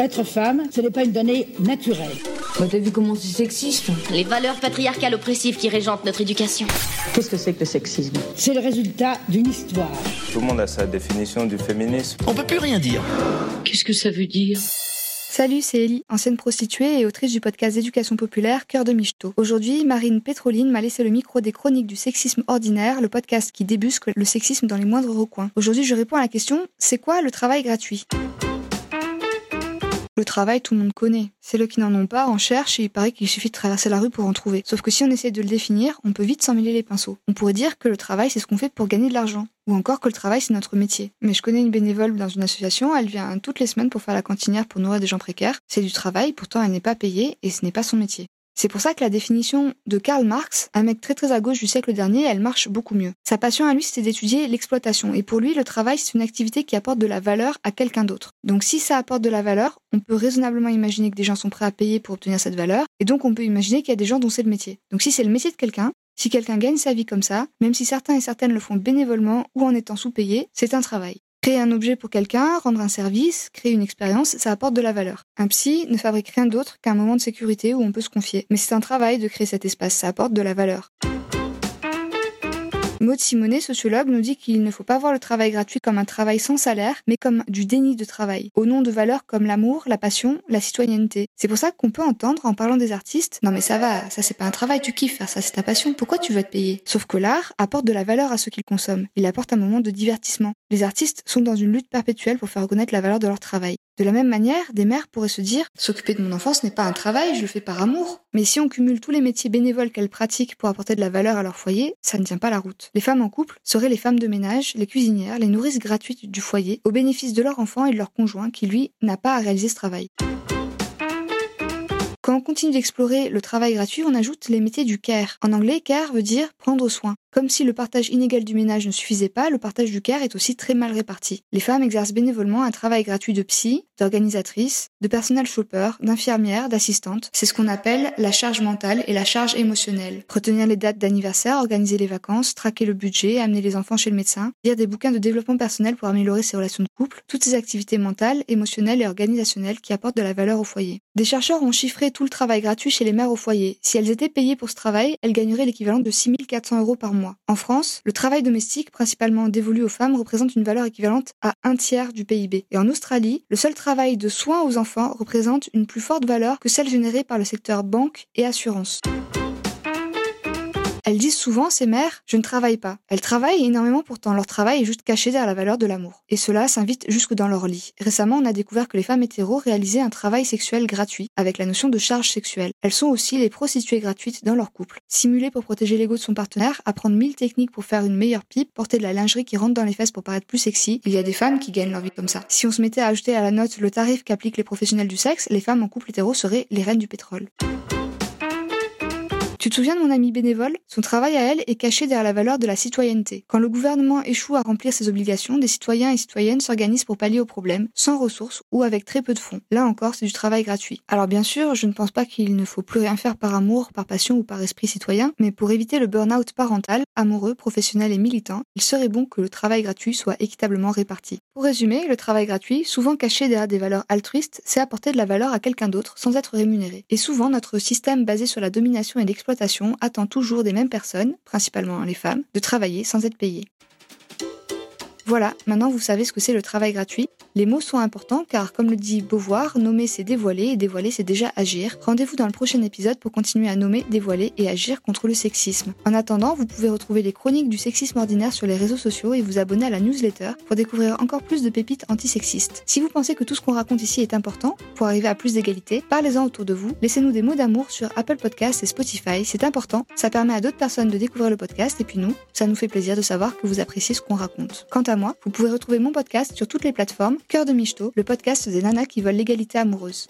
Être femme, ce n'est pas une donnée naturelle. Bah t'as vu comment c'est sexiste Les valeurs patriarcales oppressives qui régentent notre éducation. Qu'est-ce que c'est que le sexisme C'est le résultat d'une histoire. Tout le monde a sa définition du féminisme. On peut plus rien dire. Qu'est-ce que ça veut dire Salut, c'est Ellie, ancienne prostituée et autrice du podcast d'éducation populaire Cœur de Michto. Aujourd'hui, Marine Pétroline m'a laissé le micro des chroniques du sexisme ordinaire, le podcast qui débusque le sexisme dans les moindres recoins. Aujourd'hui, je réponds à la question c'est quoi le travail gratuit? Le travail, tout le monde connaît. Celles qui n'en ont pas en cherchent et il paraît qu'il suffit de traverser la rue pour en trouver. Sauf que si on essaie de le définir, on peut vite s'en mêler les pinceaux. On pourrait dire que le travail, c'est ce qu'on fait pour gagner de l'argent. Ou encore que le travail, c'est notre métier. Mais je connais une bénévole dans une association, elle vient toutes les semaines pour faire la cantinière pour nourrir des gens précaires. C'est du travail, pourtant elle n'est pas payée et ce n'est pas son métier. C'est pour ça que la définition de Karl Marx, un mec très très à gauche du siècle dernier, elle marche beaucoup mieux. Sa passion à lui, c'était d'étudier l'exploitation. Et pour lui, le travail, c'est une activité qui apporte de la valeur à quelqu'un d'autre. Donc si ça apporte de la valeur, on peut raisonnablement imaginer que des gens sont prêts à payer pour obtenir cette valeur. Et donc on peut imaginer qu'il y a des gens dont c'est le métier. Donc si c'est le métier de quelqu'un, si quelqu'un gagne sa vie comme ça, même si certains et certaines le font bénévolement ou en étant sous-payés, c'est un travail. Créer un objet pour quelqu'un, rendre un service, créer une expérience, ça apporte de la valeur. Un psy ne fabrique rien d'autre qu'un moment de sécurité où on peut se confier. Mais c'est un travail de créer cet espace, ça apporte de la valeur. Maud Simonet, sociologue, nous dit qu'il ne faut pas voir le travail gratuit comme un travail sans salaire, mais comme du déni de travail, au nom de valeurs comme l'amour, la passion, la citoyenneté. C'est pour ça qu'on peut entendre, en parlant des artistes, non mais ça va, ça c'est pas un travail, tu kiffes faire ça, c'est ta passion, pourquoi tu veux être payé Sauf que l'art apporte de la valeur à ceux qu'ils consomment, il apporte un moment de divertissement. Les artistes sont dans une lutte perpétuelle pour faire reconnaître la valeur de leur travail. De la même manière, des mères pourraient se dire S'occuper de mon enfant, ce n'est pas un travail, je le fais par amour. Mais si on cumule tous les métiers bénévoles qu'elles pratiquent pour apporter de la valeur à leur foyer, ça ne tient pas la route. Les femmes en couple seraient les femmes de ménage, les cuisinières, les nourrices gratuites du foyer, au bénéfice de leur enfant et de leur conjoint qui, lui, n'a pas à réaliser ce travail. Quand on continue d'explorer le travail gratuit, on ajoute les métiers du care. En anglais, care veut dire prendre soin. Comme si le partage inégal du ménage ne suffisait pas, le partage du care est aussi très mal réparti. Les femmes exercent bénévolement un travail gratuit de psy, d'organisatrice, de personnel chauffeur, d'infirmière, d'assistante. C'est ce qu'on appelle la charge mentale et la charge émotionnelle. Retenir les dates d'anniversaire, organiser les vacances, traquer le budget, amener les enfants chez le médecin, lire des bouquins de développement personnel pour améliorer ses relations de couple, toutes ces activités mentales, émotionnelles et organisationnelles qui apportent de la valeur au foyer. Des chercheurs ont chiffré tout le travail gratuit chez les mères au foyer. Si elles étaient payées pour ce travail, elles gagneraient l'équivalent de 6400 euros par mois. En France, le travail domestique, principalement dévolu aux femmes, représente une valeur équivalente à un tiers du PIB. Et en Australie, le seul travail de soins aux enfants représente une plus forte valeur que celle générée par le secteur banque et assurance. Elles disent souvent, ces mères, je ne travaille pas. Elles travaillent énormément pourtant, leur travail est juste caché derrière la valeur de l'amour. Et cela s'invite jusque dans leur lit. Récemment, on a découvert que les femmes hétéros réalisaient un travail sexuel gratuit, avec la notion de charge sexuelle. Elles sont aussi les prostituées gratuites dans leur couple. Simuler pour protéger l'ego de son partenaire, apprendre mille techniques pour faire une meilleure pipe, porter de la lingerie qui rentre dans les fesses pour paraître plus sexy, il y a des femmes qui gagnent leur vie comme ça. Si on se mettait à ajouter à la note le tarif qu'appliquent les professionnels du sexe, les femmes en couple hétéro seraient les reines du pétrole. Tu te souviens de mon ami bénévole? Son travail à elle est caché derrière la valeur de la citoyenneté. Quand le gouvernement échoue à remplir ses obligations, des citoyens et citoyennes s'organisent pour pallier aux problèmes, sans ressources ou avec très peu de fonds. Là encore, c'est du travail gratuit. Alors bien sûr, je ne pense pas qu'il ne faut plus rien faire par amour, par passion ou par esprit citoyen, mais pour éviter le burn-out parental, amoureux, professionnel et militant, il serait bon que le travail gratuit soit équitablement réparti. Pour résumer, le travail gratuit, souvent caché derrière des valeurs altruistes, c'est apporter de la valeur à quelqu'un d'autre sans être rémunéré. Et souvent, notre système basé sur la domination et l'exploitation attend toujours des mêmes personnes, principalement les femmes, de travailler sans être payées. Voilà, maintenant vous savez ce que c'est le travail gratuit. Les mots sont importants car, comme le dit Beauvoir, nommer c'est dévoiler et dévoiler c'est déjà agir. Rendez-vous dans le prochain épisode pour continuer à nommer, dévoiler et agir contre le sexisme. En attendant, vous pouvez retrouver les chroniques du sexisme ordinaire sur les réseaux sociaux et vous abonner à la newsletter pour découvrir encore plus de pépites antisexistes. Si vous pensez que tout ce qu'on raconte ici est important pour arriver à plus d'égalité, parlez-en autour de vous. Laissez-nous des mots d'amour sur Apple Podcasts et Spotify, c'est important. Ça permet à d'autres personnes de découvrir le podcast et puis nous, ça nous fait plaisir de savoir que vous appréciez ce qu'on raconte. Quant à vous pouvez retrouver mon podcast sur toutes les plateformes Cœur de Michto, le podcast des nanas qui veulent l'égalité amoureuse.